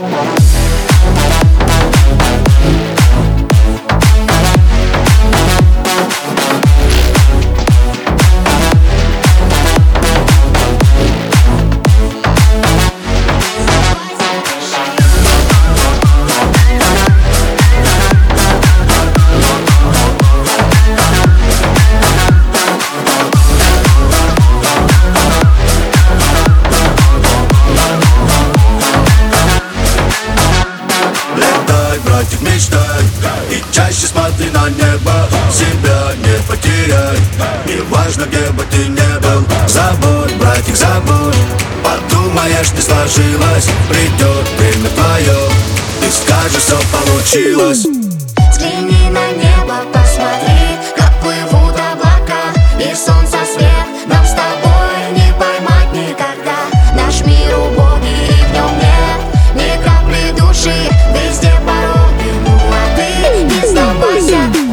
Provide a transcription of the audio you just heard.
Thank you. Мечтай. И чаще смотри на небо Себя не потеряй. Не важно, где бы ты не был Забудь, братик, забудь. Подумаешь, не сложилось Придет время твое. Ты скажешь, все получилось. Взгляни на небо, посмотри 不行